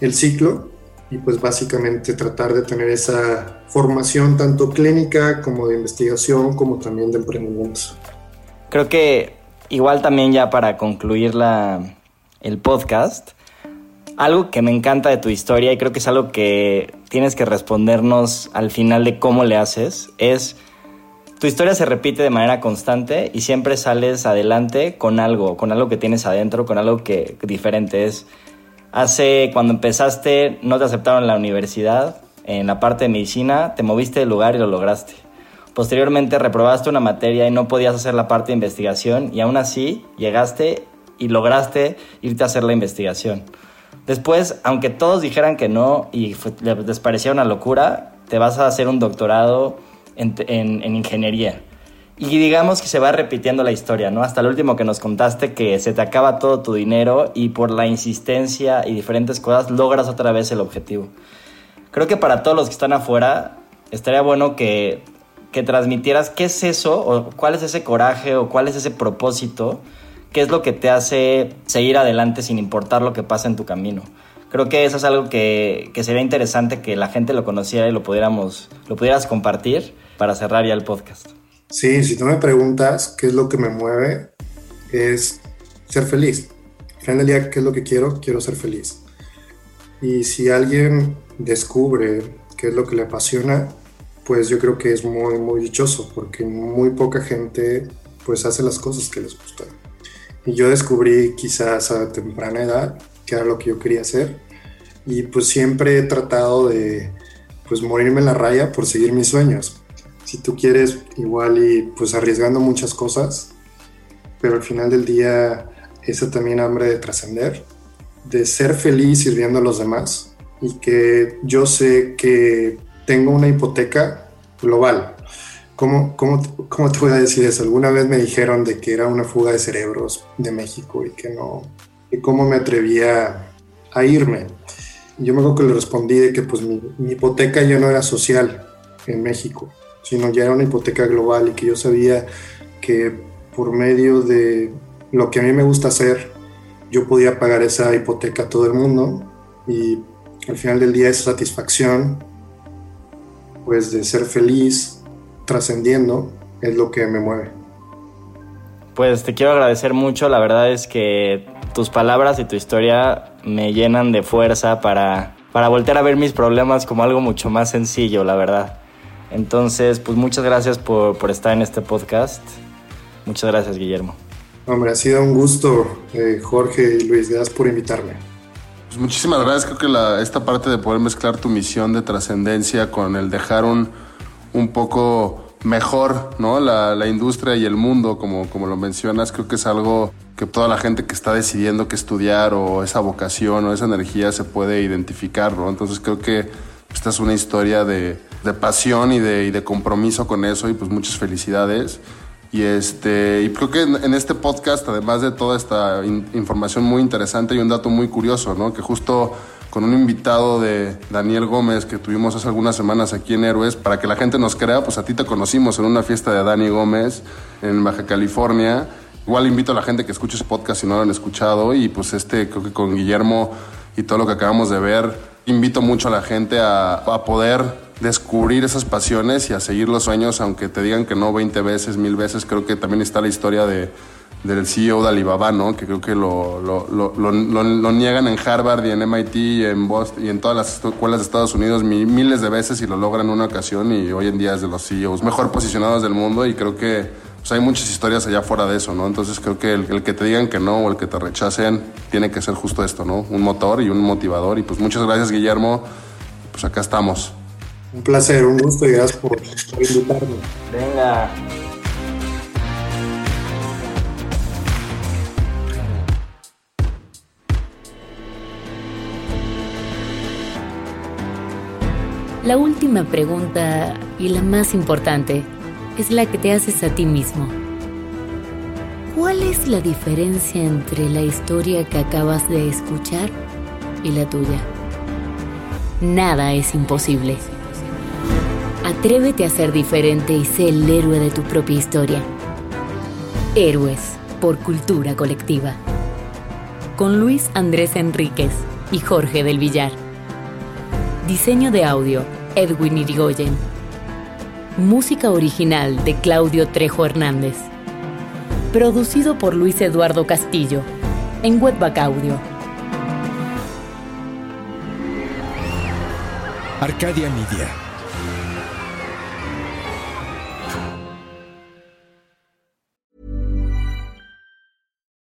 el ciclo y pues básicamente tratar de tener esa formación tanto clínica como de investigación como también de emprendimiento. Creo que igual también ya para concluir la, el podcast, algo que me encanta de tu historia y creo que es algo que tienes que respondernos al final de cómo le haces, es tu historia se repite de manera constante y siempre sales adelante con algo, con algo que tienes adentro, con algo que diferente es. Hace, cuando empezaste, no te aceptaron en la universidad, en la parte de medicina, te moviste de lugar y lo lograste. Posteriormente reprobaste una materia y no podías hacer la parte de investigación y aún así llegaste y lograste irte a hacer la investigación. Después, aunque todos dijeran que no y les parecía una locura, te vas a hacer un doctorado en, en, ingeniería. Y digamos que se va repitiendo la historia, ¿no? Hasta el último que nos contaste que se te acaba todo tu dinero y por la insistencia y diferentes cosas logras otra vez el objetivo. Creo que para todos los que están afuera estaría bueno que que transmitieras qué es eso, o cuál es ese coraje, o cuál es ese propósito, qué es lo que te hace seguir adelante sin importar lo que pasa en tu camino. Creo que eso es algo que, que sería interesante que la gente lo conociera y lo pudiéramos, lo pudieras compartir para cerrar ya el podcast. Sí, si tú me preguntas qué es lo que me mueve, es ser feliz. Al final día, ¿qué es lo que quiero? Quiero ser feliz. Y si alguien descubre qué es lo que le apasiona, pues yo creo que es muy, muy dichoso porque muy poca gente pues hace las cosas que les gustan. Y yo descubrí quizás a temprana edad que era lo que yo quería hacer y pues siempre he tratado de pues morirme en la raya por seguir mis sueños. Si tú quieres igual y pues arriesgando muchas cosas, pero al final del día esa también hambre de trascender, de ser feliz sirviendo a los demás y que yo sé que tengo una hipoteca global. ¿Cómo, cómo, cómo te voy a decir eso? Alguna vez me dijeron de que era una fuga de cerebros de México y que no, y cómo me atrevía a irme. Yo me acuerdo que le respondí de que pues mi, mi hipoteca ya no era social en México, sino ya era una hipoteca global y que yo sabía que por medio de lo que a mí me gusta hacer, yo podía pagar esa hipoteca a todo el mundo y al final del día esa satisfacción pues de ser feliz trascendiendo es lo que me mueve. Pues te quiero agradecer mucho, la verdad es que tus palabras y tu historia me llenan de fuerza para, para voltear a ver mis problemas como algo mucho más sencillo, la verdad. Entonces, pues muchas gracias por, por estar en este podcast. Muchas gracias, Guillermo. Hombre, ha sido un gusto, eh, Jorge y Luis. Gracias por invitarme. Pues muchísimas gracias. Creo que la, esta parte de poder mezclar tu misión de trascendencia con el dejar un, un poco mejor ¿no? La, la, industria y el mundo, como, como lo mencionas, creo que es algo que toda la gente que está decidiendo qué estudiar o esa vocación o esa energía se puede identificar. ¿no? Entonces creo que esta es una historia de, de pasión y de, y de compromiso con eso y pues muchas felicidades. Y, este, y creo que en, este podcast, además de toda esta información muy interesante, hay un dato muy curioso, ¿no? Que justo con un invitado de Daniel Gómez que tuvimos hace algunas semanas aquí en Héroes, para que la gente nos crea, pues a ti te conocimos en una fiesta de Dani Gómez en Baja California Igual invito a la gente que escuche ese podcast si no lo han escuchado y pues este creo que con Guillermo y todo lo que acabamos de ver, invito mucho a la gente a, a poder descubrir esas pasiones y a seguir los sueños, aunque te digan que no 20 veces, mil veces, creo que también está la historia de, del CEO de Alibaba, ¿no? que creo que lo, lo, lo, lo, niegan en Harvard y en MIT y en Boston y en todas las escuelas de Estados Unidos miles de veces y lo logran en una ocasión y hoy en día es de los CEOs mejor posicionados del mundo y creo que pues, hay muchas historias allá fuera de eso, ¿no? Entonces creo que el, el, que te digan que no o el que te rechacen tiene que ser justo esto, ¿no? Un motor y un motivador y pues muchas gracias Guillermo, pues acá estamos. Un placer, un gusto y gracias por, invitarme. Venga. La última pregunta y la más importante es la que te haces a ti mismo. ¿Cuál es la diferencia entre la historia que acabas de escuchar y la tuya? Nada es imposible. Atrévete a ser diferente y sé el héroe de tu propia historia. Héroes por cultura colectiva. Con Luis Andrés Enríquez y Jorge del Villar. Diseño de audio, Edwin Irigoyen. Música original de Claudio Trejo Hernández. Producido por Luis Eduardo Castillo en Webback Audio. Arcadia Media.